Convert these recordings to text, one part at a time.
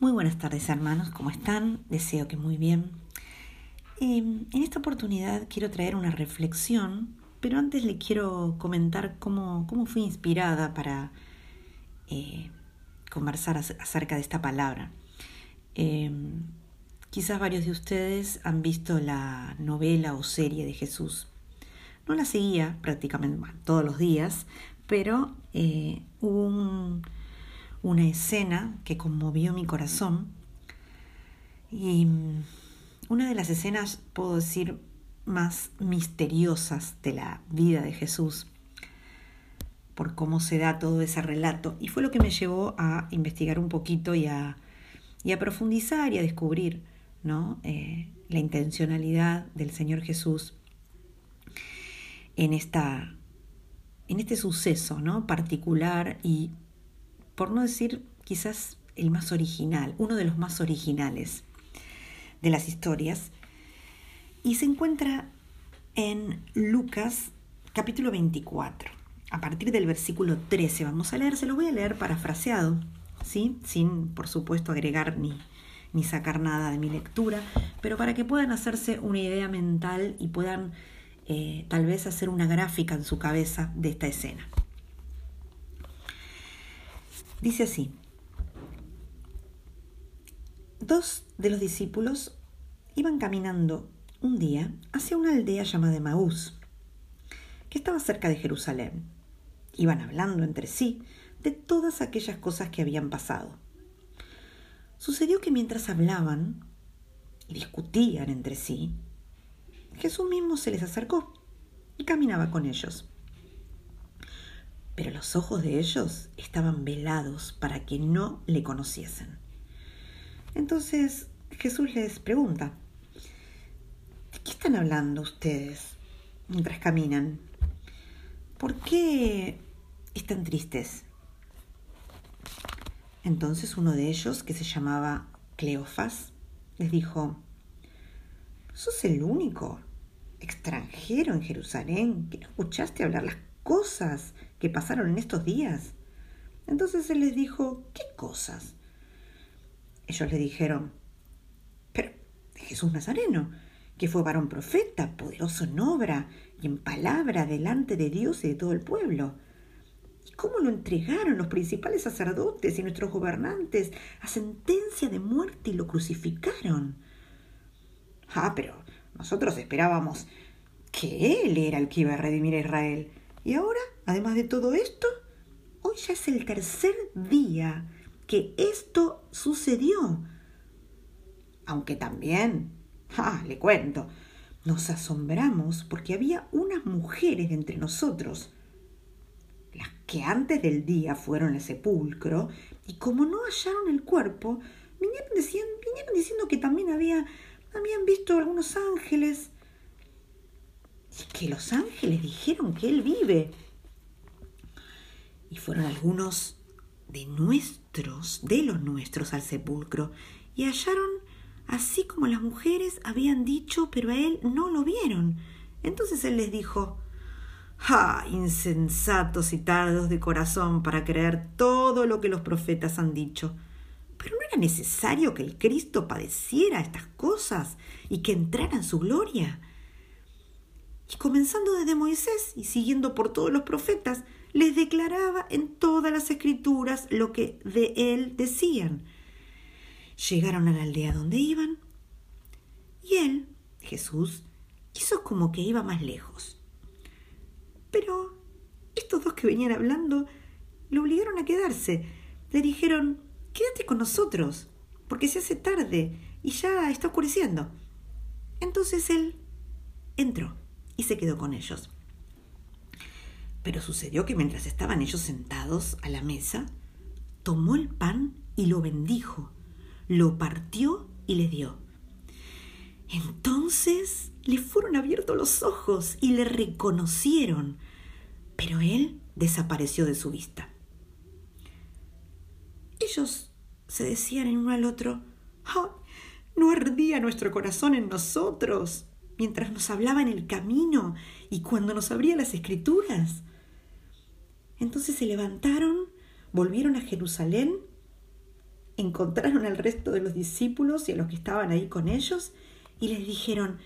Muy buenas tardes hermanos, ¿cómo están? Deseo que muy bien. Eh, en esta oportunidad quiero traer una reflexión, pero antes le quiero comentar cómo, cómo fui inspirada para eh, conversar acerca de esta palabra. Eh, quizás varios de ustedes han visto la novela o serie de Jesús. No la seguía prácticamente todos los días, pero hubo un una escena que conmovió mi corazón y mm, una de las escenas, puedo decir, más misteriosas de la vida de Jesús, por cómo se da todo ese relato, y fue lo que me llevó a investigar un poquito y a, y a profundizar y a descubrir ¿no? Eh, la intencionalidad del Señor Jesús en, esta, en este suceso ¿no? particular y por no decir quizás el más original, uno de los más originales de las historias, y se encuentra en Lucas capítulo 24. A partir del versículo 13 vamos a leer, se lo voy a leer parafraseado, ¿sí? sin por supuesto agregar ni, ni sacar nada de mi lectura, pero para que puedan hacerse una idea mental y puedan eh, tal vez hacer una gráfica en su cabeza de esta escena. Dice así, dos de los discípulos iban caminando un día hacia una aldea llamada Maús, que estaba cerca de Jerusalén. Iban hablando entre sí de todas aquellas cosas que habían pasado. Sucedió que mientras hablaban y discutían entre sí, Jesús mismo se les acercó y caminaba con ellos pero los ojos de ellos estaban velados para que no le conociesen. Entonces Jesús les pregunta, ¿de qué están hablando ustedes mientras caminan? ¿Por qué están tristes? Entonces uno de ellos, que se llamaba Cleofas, les dijo, ¿sos el único extranjero en Jerusalén que no escuchaste hablar las cosas que pasaron en estos días. Entonces él les dijo, ¿qué cosas? Ellos le dijeron, pero Jesús Nazareno, que fue varón profeta, poderoso en obra y en palabra delante de Dios y de todo el pueblo. ¿Y cómo lo entregaron los principales sacerdotes y nuestros gobernantes a sentencia de muerte y lo crucificaron? Ah, pero nosotros esperábamos que Él era el que iba a redimir a Israel. Y ahora, además de todo esto, hoy ya es el tercer día que esto sucedió. Aunque también, le cuento, nos asombramos porque había unas mujeres entre nosotros, las que antes del día fueron al sepulcro, y como no hallaron el cuerpo, vinieron, vinieron diciendo que también había, habían visto algunos ángeles que los ángeles dijeron que Él vive. Y fueron algunos de nuestros, de los nuestros al sepulcro, y hallaron así como las mujeres habían dicho, pero a Él no lo vieron. Entonces Él les dijo, ¡Ah, insensatos y tardos de corazón para creer todo lo que los profetas han dicho! Pero no era necesario que el Cristo padeciera estas cosas y que entrara en su gloria. Y comenzando desde Moisés y siguiendo por todos los profetas, les declaraba en todas las escrituras lo que de él decían. Llegaron a la aldea donde iban y él, Jesús, hizo como que iba más lejos. Pero estos dos que venían hablando lo obligaron a quedarse. Le dijeron, quédate con nosotros, porque se hace tarde y ya está oscureciendo. Entonces él entró y se quedó con ellos. Pero sucedió que mientras estaban ellos sentados a la mesa, tomó el pan y lo bendijo, lo partió y le dio. Entonces le fueron abiertos los ojos y le reconocieron, pero él desapareció de su vista. Ellos se decían en uno al otro, ¡Ah! ¿No ardía nuestro corazón en nosotros mientras nos hablaba en el camino y cuando nos abría las escrituras. Entonces se levantaron, volvieron a Jerusalén encontraron al resto de los discípulos y a los que estaban ahí con ellos y les dijeron,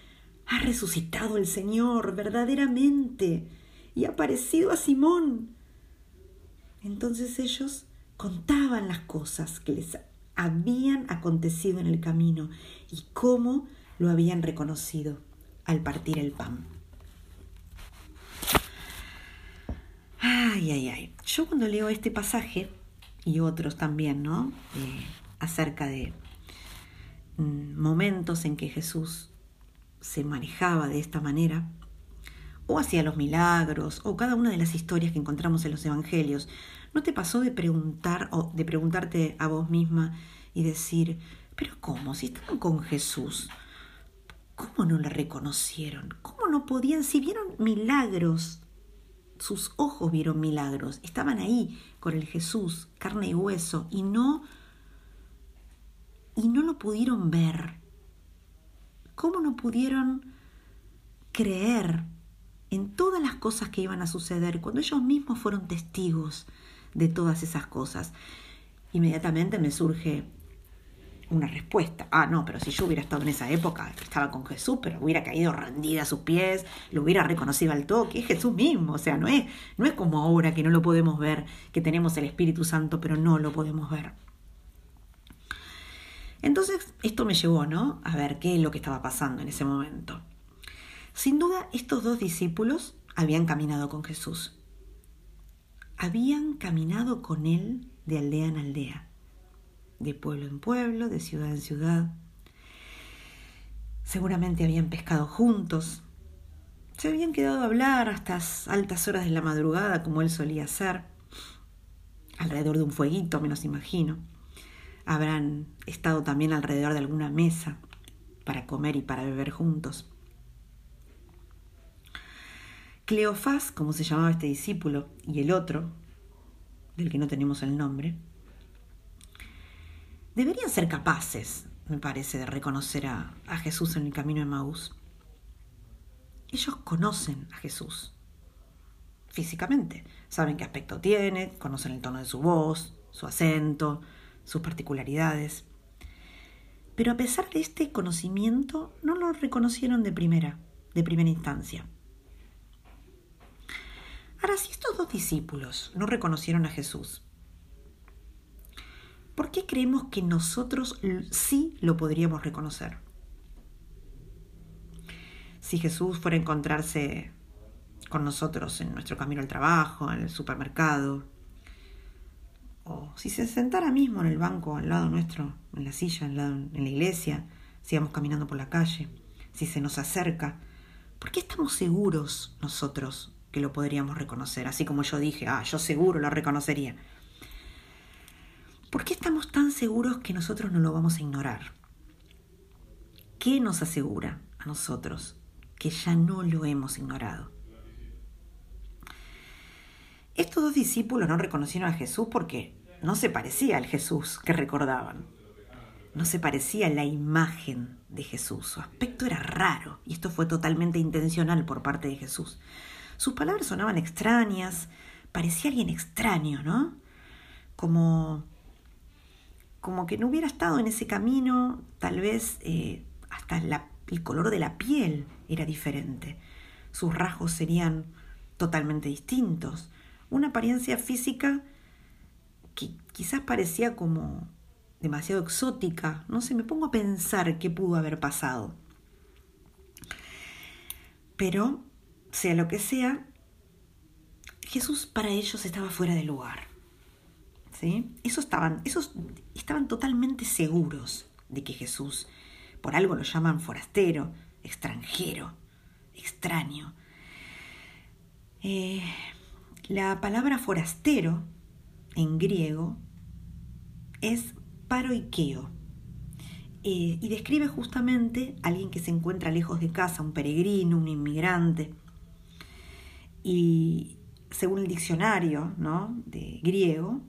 ha resucitado el Señor verdaderamente y ha aparecido a Simón. Entonces ellos contaban las cosas que les habían acontecido en el camino y cómo lo habían reconocido al partir el pan. Ay, ay, ay. Yo cuando leo este pasaje y otros también, ¿no? Eh, acerca de mm, momentos en que Jesús se manejaba de esta manera, o hacía los milagros, o cada una de las historias que encontramos en los evangelios, ¿no te pasó de preguntar o de preguntarte a vos misma y decir, pero ¿cómo? Si estaban con Jesús, ¿cómo no le reconocieron? ¿Cómo no podían? Si vieron milagros, sus ojos vieron milagros, estaban ahí con el Jesús, carne y hueso, y no y no lo pudieron ver. ¿Cómo no pudieron creer en todas las cosas que iban a suceder cuando ellos mismos fueron testigos de todas esas cosas? Inmediatamente me surge una respuesta. Ah, no, pero si yo hubiera estado en esa época, estaba con Jesús, pero hubiera caído rendida a sus pies, lo hubiera reconocido al toque, es Jesús mismo, o sea, no es, no es como ahora que no lo podemos ver, que tenemos el Espíritu Santo, pero no lo podemos ver. Entonces, esto me llevó, ¿no? A ver qué es lo que estaba pasando en ese momento. Sin duda, estos dos discípulos habían caminado con Jesús. Habían caminado con Él de aldea en aldea de pueblo en pueblo, de ciudad en ciudad. Seguramente habían pescado juntos. Se habían quedado a hablar hasta altas horas de la madrugada, como él solía hacer, alrededor de un fueguito, me los imagino. Habrán estado también alrededor de alguna mesa para comer y para beber juntos. Cleofás, como se llamaba este discípulo, y el otro, del que no tenemos el nombre, deberían ser capaces, me parece, de reconocer a, Jesús en el camino de Maús. Ellos conocen a Jesús físicamente, saben qué aspecto tiene, conocen el tono de su voz, su acento, sus particularidades. Pero a pesar de este conocimiento, no lo reconocieron de primera, de primera instancia. Ahora, si estos dos discípulos no reconocieron a Jesús, ¿por qué creemos que nosotros sí lo podríamos reconocer? Si Jesús fuera a encontrarse con nosotros en nuestro camino al trabajo, en el supermercado, o si se sentara mismo en el banco al lado nuestro, en la silla, en la iglesia, si vamos caminando por la calle, si se nos acerca, ¿por qué estamos seguros nosotros que lo podríamos reconocer? Así como yo dije, ah, yo seguro lo reconocería. ¿Por qué estamos tan seguros que nosotros no lo vamos a ignorar? ¿Qué nos asegura a nosotros que ya no lo hemos ignorado? Estos dos discípulos no reconocieron a Jesús porque no se parecía al Jesús que recordaban. No se parecía a la imagen de Jesús. Su aspecto era raro y esto fue totalmente intencional por parte de Jesús. Sus palabras sonaban extrañas, parecía alguien extraño, ¿no? Como como que no hubiera estado en ese camino, tal vez eh, hasta el color de la piel era diferente, sus rasgos serían totalmente distintos, una apariencia física que quizás parecía como demasiado exótica, no sé, me pongo a pensar qué pudo haber pasado. Pero, sea lo que sea, Jesús para ellos estaba fuera de lugar. Esos estaban, esos estaban totalmente seguros de que Jesús, por algo lo llaman forastero, extranjero, extraño. Eh, la palabra forastero en griego es paroikeo eh, y describe justamente a alguien que se encuentra lejos de casa, un peregrino, un inmigrante. Y según el diccionario ¿no? de griego,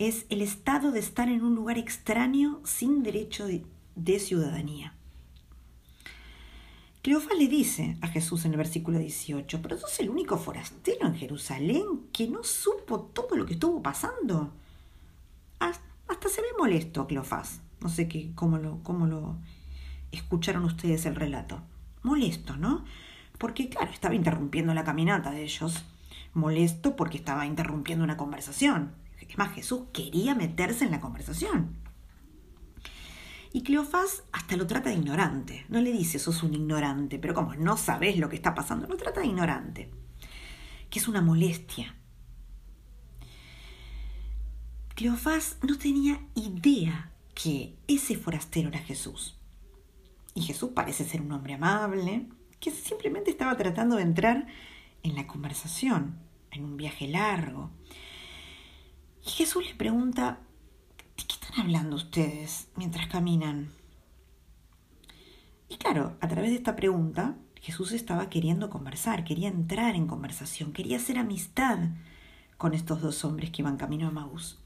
es el estado de estar en un lugar extraño sin derecho de, ciudadanía. Cleofás le dice a Jesús en el versículo 18, pero sos el único forastero en Jerusalén que no supo todo lo que estuvo pasando. Hasta se ve molesto, Cleofás. No sé qué, cómo, lo, cómo lo escucharon ustedes el relato. Molesto, ¿no? Porque, claro, estaba interrumpiendo la caminata de ellos. Molesto porque estaba interrumpiendo una conversación. Es más, Jesús quería meterse en la conversación. Y Cleofás hasta lo trata de ignorante. No le dice, sos un ignorante, pero como no sabes lo que está pasando, lo trata de ignorante. Que es una molestia. Cleofás no tenía idea que ese forastero era Jesús. Y Jesús parece ser un hombre amable, que simplemente estaba tratando de entrar en la conversación, en un viaje largo. Y Jesús le pregunta, ¿de qué están hablando ustedes mientras caminan? Y claro, a través de esta pregunta, Jesús estaba queriendo conversar, quería entrar en conversación, quería hacer amistad con estos dos hombres que iban camino a Maús.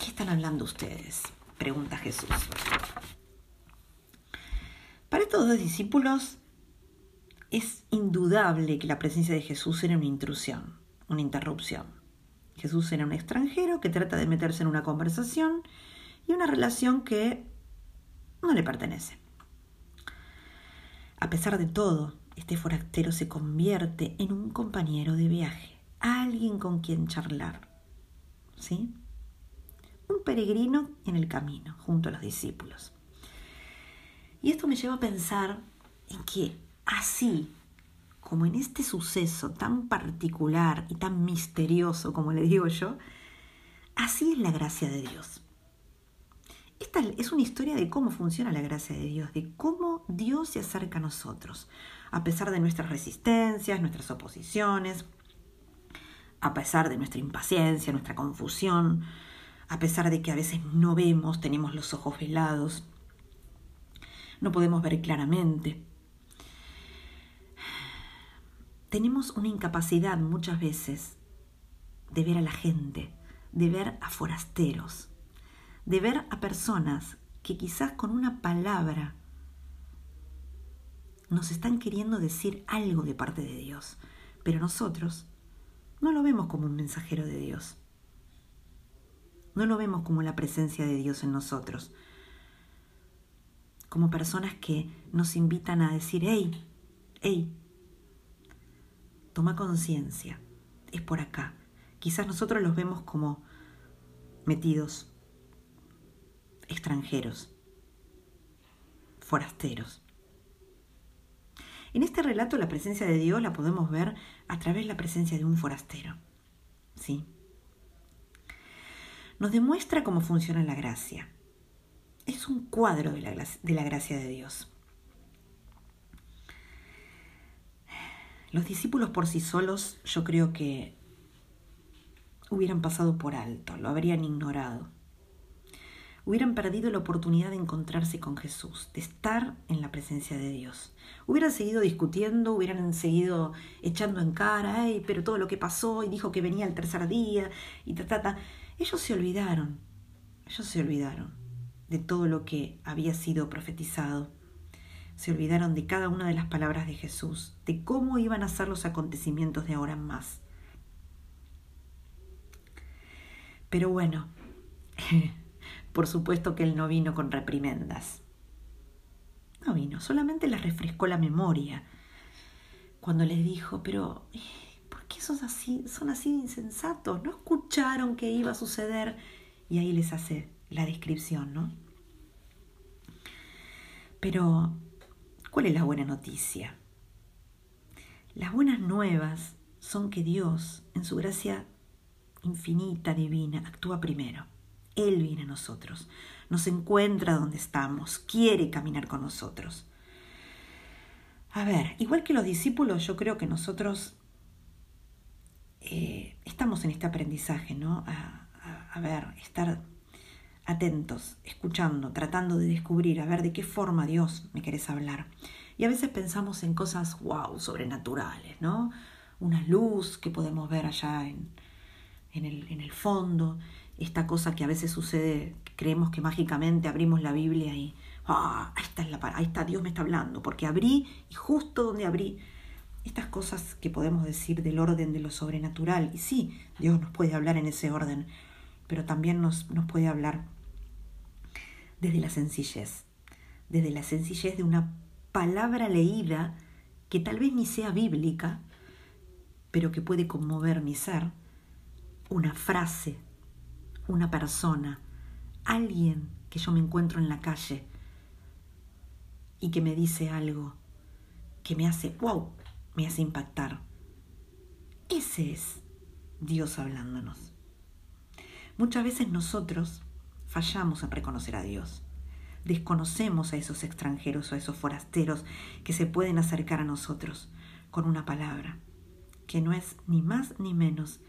qué están hablando ustedes? Pregunta Jesús. Para estos dos discípulos es indudable que la presencia de Jesús era una intrusión, una interrupción. Jesús era un extranjero que trata de meterse en una conversación y una relación que no le pertenece. A pesar de todo, este forastero se convierte en un compañero de viaje, alguien con quien charlar. ¿Sí? un peregrino en el camino, junto a los discípulos. Y esto me lleva a pensar en que así como en este suceso tan particular y tan misterioso, como le digo yo, así es la gracia de Dios. Esta es una historia de cómo funciona la gracia de Dios, de cómo Dios se acerca a nosotros, a pesar de nuestras resistencias, nuestras oposiciones, a pesar de nuestra impaciencia, nuestra confusión, a pesar de que a veces no vemos, tenemos los ojos velados, no podemos ver claramente. Tenemos una incapacidad muchas veces de ver a la gente, de ver a forasteros, de ver a personas que quizás con una palabra nos están queriendo decir algo de parte de Dios, pero nosotros no lo vemos como un mensajero de Dios. No lo vemos como la presencia de Dios en nosotros, como personas que nos invitan a decir, hey, hey, toma conciencia, es por acá. Quizás nosotros los vemos como metidos, extranjeros, forasteros. En este relato la presencia de Dios la podemos ver a través de la presencia de un forastero. ¿Sí? nos demuestra cómo funciona la gracia. Es un cuadro de la, de la gracia de Dios. Los discípulos por sí solos yo creo que hubieran pasado por alto, lo habrían ignorado. Hubieran perdido la oportunidad de encontrarse con Jesús, de estar en la presencia de Dios. Hubieran seguido discutiendo, hubieran seguido echando en cara, Ay, pero todo lo que pasó y dijo que venía el tercer día y ta, ta, ta. Ellos se olvidaron, ellos se olvidaron de todo lo que había sido profetizado. Se olvidaron de cada una de las palabras de Jesús, de cómo iban a ser los acontecimientos de ahora en más. Pero bueno, por supuesto que él no vino con reprimendas. No vino, solamente les refrescó la memoria cuando les dijo, pero qué son así, son así insensatos? ¿No escucharon que iba a suceder? Y ahí les hace la descripción, ¿no? Pero, ¿cuál es la buena noticia? Las buenas nuevas son que Dios, en su gracia infinita, divina, actúa primero. Él viene a nosotros, nos encuentra donde estamos, quiere caminar con nosotros. A ver, igual que los discípulos, yo creo que nosotros eh, estamos en este aprendizaje, ¿no? A, ver, estar atentos, escuchando, tratando de descubrir, a ver de qué forma Dios me querés hablar. Y a veces pensamos en cosas, wow, sobrenaturales, ¿no? Una luz que podemos ver allá en, en, el, en el fondo, esta cosa que a veces sucede, creemos que mágicamente abrimos la Biblia y, ah, ahí está, la, ahí está, Dios me está hablando, porque abrí y justo donde abrí estas cosas que podemos decir del orden de lo sobrenatural. Y sí, Dios nos puede hablar en ese orden, pero también nos, nos puede hablar desde la sencillez, desde la sencillez de una palabra leída que tal vez ni sea bíblica, pero que puede conmover mi ser, una frase, una persona, alguien que yo me encuentro en la calle y que me dice algo que me hace, wow, me hace impactar. Ese es Dios hablándonos. Muchas veces nosotros fallamos en reconocer a Dios. Desconocemos a esos extranjeros o a esos forasteros que se pueden acercar a nosotros con una palabra, que no es ni más ni menos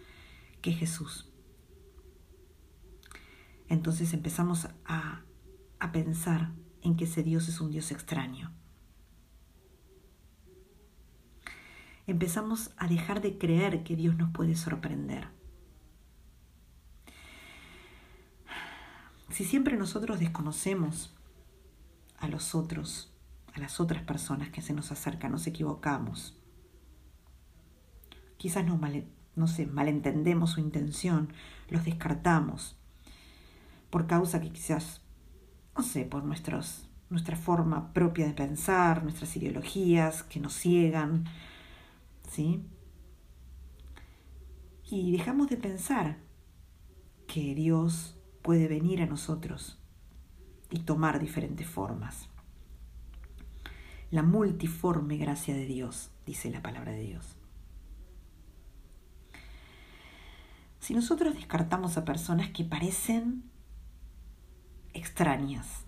que Jesús. Entonces empezamos a, a pensar en que ese Dios es un Dios extraño. Empezamos a dejar de creer que Dios nos puede sorprender. Si siempre nosotros desconocemos a los otros, a las otras personas que se nos acercan, nos equivocamos. Quizás no, no malentendemos su intención, los descartamos, por causa que quizás, no sé, por nuestros, nuestra forma propia de pensar, nuestras ideologías que nos ciegan, ¿sí? Y dejamos de pensar que Dios puede venir a nosotros y tomar diferentes formas. La multiforme gracia de Dios, dice la palabra de Dios. Si nosotros descartamos a personas que parecen extrañas,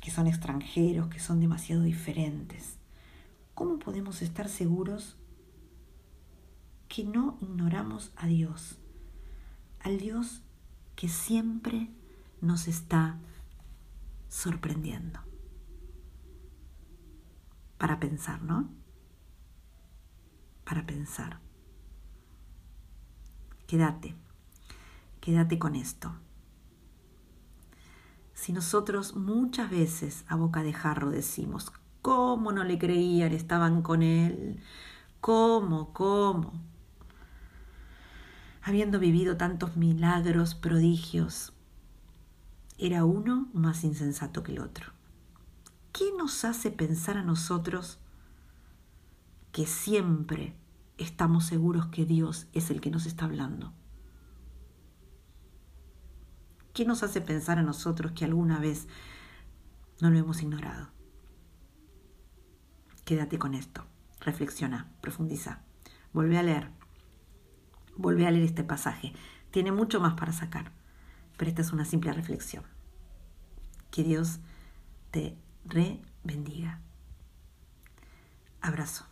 que son extranjeros, que son demasiado diferentes, ¿cómo podemos estar seguros que no ignoramos a Dios? Al Dios que siempre nos está sorprendiendo. Para pensar, ¿no? Para pensar. Quédate, quédate con esto. Si nosotros muchas veces a boca de jarro decimos, ¿cómo no le creían? Estaban con él. ¿Cómo? ¿Cómo? Habiendo vivido tantos milagros, prodigios, era uno más insensato que el otro. ¿Qué nos hace pensar a nosotros que siempre estamos seguros que Dios es el que nos está hablando? ¿Qué nos hace pensar a nosotros que alguna vez no lo hemos ignorado? Quédate con esto, reflexiona, profundiza, vuelve a leer Vuelve a leer este pasaje. Tiene mucho más para sacar, pero esta es una simple reflexión. Que Dios te re bendiga. Abrazo.